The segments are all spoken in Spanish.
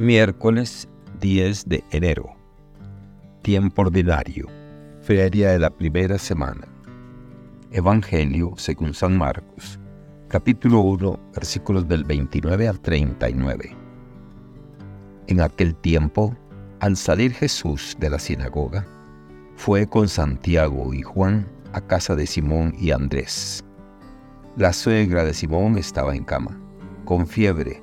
Miércoles 10 de enero. Tiempo ordinario. Feria de la primera semana. Evangelio según San Marcos. Capítulo 1, versículos del 29 al 39. En aquel tiempo, al salir Jesús de la sinagoga, fue con Santiago y Juan a casa de Simón y Andrés. La suegra de Simón estaba en cama, con fiebre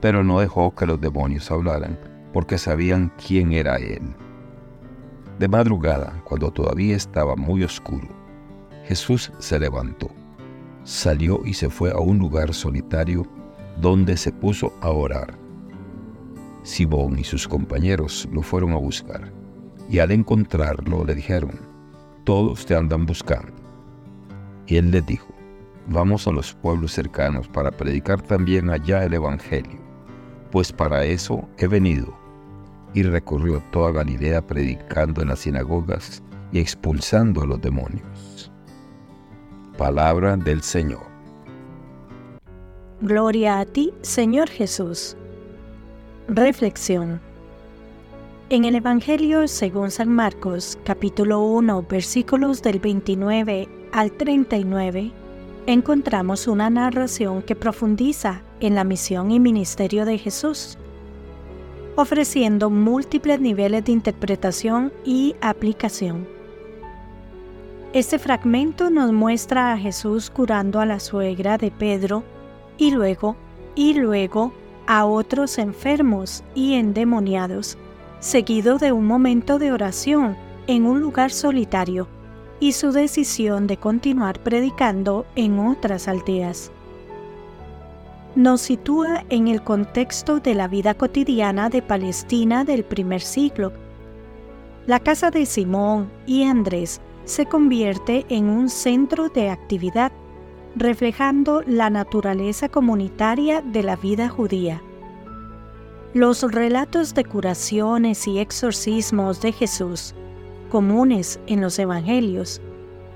pero no dejó que los demonios hablaran, porque sabían quién era él. De madrugada, cuando todavía estaba muy oscuro, Jesús se levantó, salió y se fue a un lugar solitario donde se puso a orar. Simón y sus compañeros lo fueron a buscar, y al encontrarlo le dijeron, todos te andan buscando. Y él les dijo, vamos a los pueblos cercanos para predicar también allá el Evangelio pues para eso he venido. Y recorrió toda Galilea predicando en las sinagogas y expulsando a los demonios. Palabra del Señor. Gloria a ti, Señor Jesús. Reflexión. En el Evangelio según San Marcos, capítulo 1, versículos del 29 al 39, encontramos una narración que profundiza en la misión y ministerio de Jesús, ofreciendo múltiples niveles de interpretación y aplicación. Este fragmento nos muestra a Jesús curando a la suegra de Pedro y luego, y luego a otros enfermos y endemoniados, seguido de un momento de oración en un lugar solitario y su decisión de continuar predicando en otras aldeas. Nos sitúa en el contexto de la vida cotidiana de Palestina del primer siglo. La casa de Simón y Andrés se convierte en un centro de actividad, reflejando la naturaleza comunitaria de la vida judía. Los relatos de curaciones y exorcismos de Jesús comunes en los evangelios,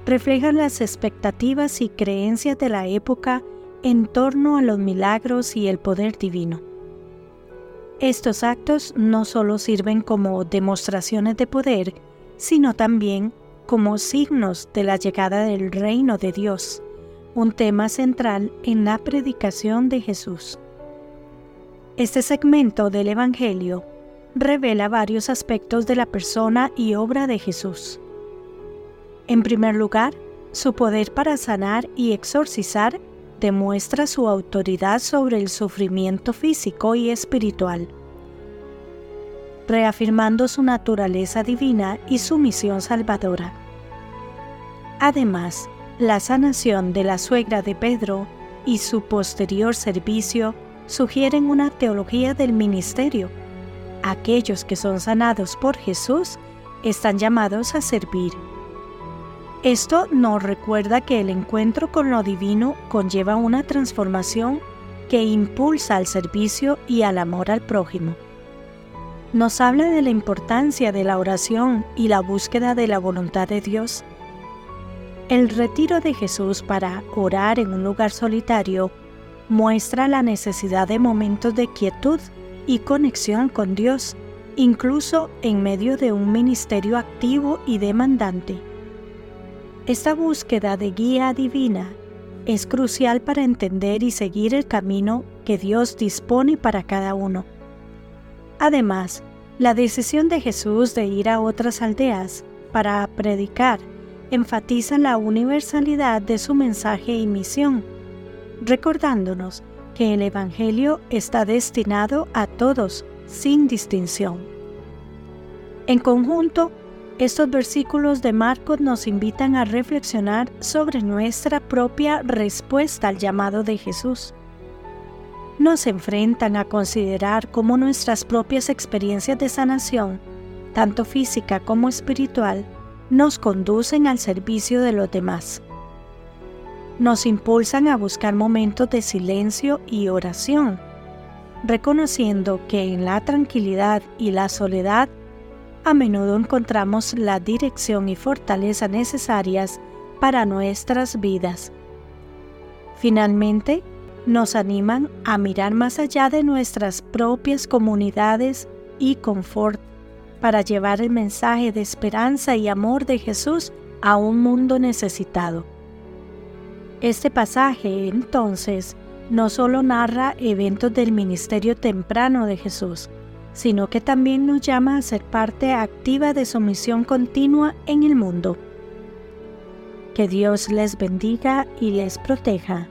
reflejan las expectativas y creencias de la época en torno a los milagros y el poder divino. Estos actos no solo sirven como demostraciones de poder, sino también como signos de la llegada del reino de Dios, un tema central en la predicación de Jesús. Este segmento del Evangelio revela varios aspectos de la persona y obra de Jesús. En primer lugar, su poder para sanar y exorcizar demuestra su autoridad sobre el sufrimiento físico y espiritual, reafirmando su naturaleza divina y su misión salvadora. Además, la sanación de la suegra de Pedro y su posterior servicio sugieren una teología del ministerio aquellos que son sanados por Jesús están llamados a servir. Esto nos recuerda que el encuentro con lo divino conlleva una transformación que impulsa al servicio y al amor al prójimo. Nos habla de la importancia de la oración y la búsqueda de la voluntad de Dios. El retiro de Jesús para orar en un lugar solitario muestra la necesidad de momentos de quietud y conexión con Dios, incluso en medio de un ministerio activo y demandante. Esta búsqueda de guía divina es crucial para entender y seguir el camino que Dios dispone para cada uno. Además, la decisión de Jesús de ir a otras aldeas para predicar enfatiza la universalidad de su mensaje y misión, recordándonos que el Evangelio está destinado a todos, sin distinción. En conjunto, estos versículos de Marcos nos invitan a reflexionar sobre nuestra propia respuesta al llamado de Jesús. nos enfrentan a considerar cómo nuestras propias experiencias de sanación, tanto física como espiritual, nos conducen al servicio de los demás. Nos impulsan a buscar momentos de silencio y oración, reconociendo que en la tranquilidad y la soledad a menudo encontramos la dirección y fortaleza necesarias para nuestras vidas. Finalmente, nos animan a mirar más allá de nuestras propias comunidades y confort para llevar el mensaje de esperanza y amor de Jesús a un mundo necesitado. Este pasaje, entonces, no solo narra eventos del ministerio temprano de Jesús, sino que también nos llama a ser parte activa de su misión continua en el mundo. Que Dios les bendiga y les proteja.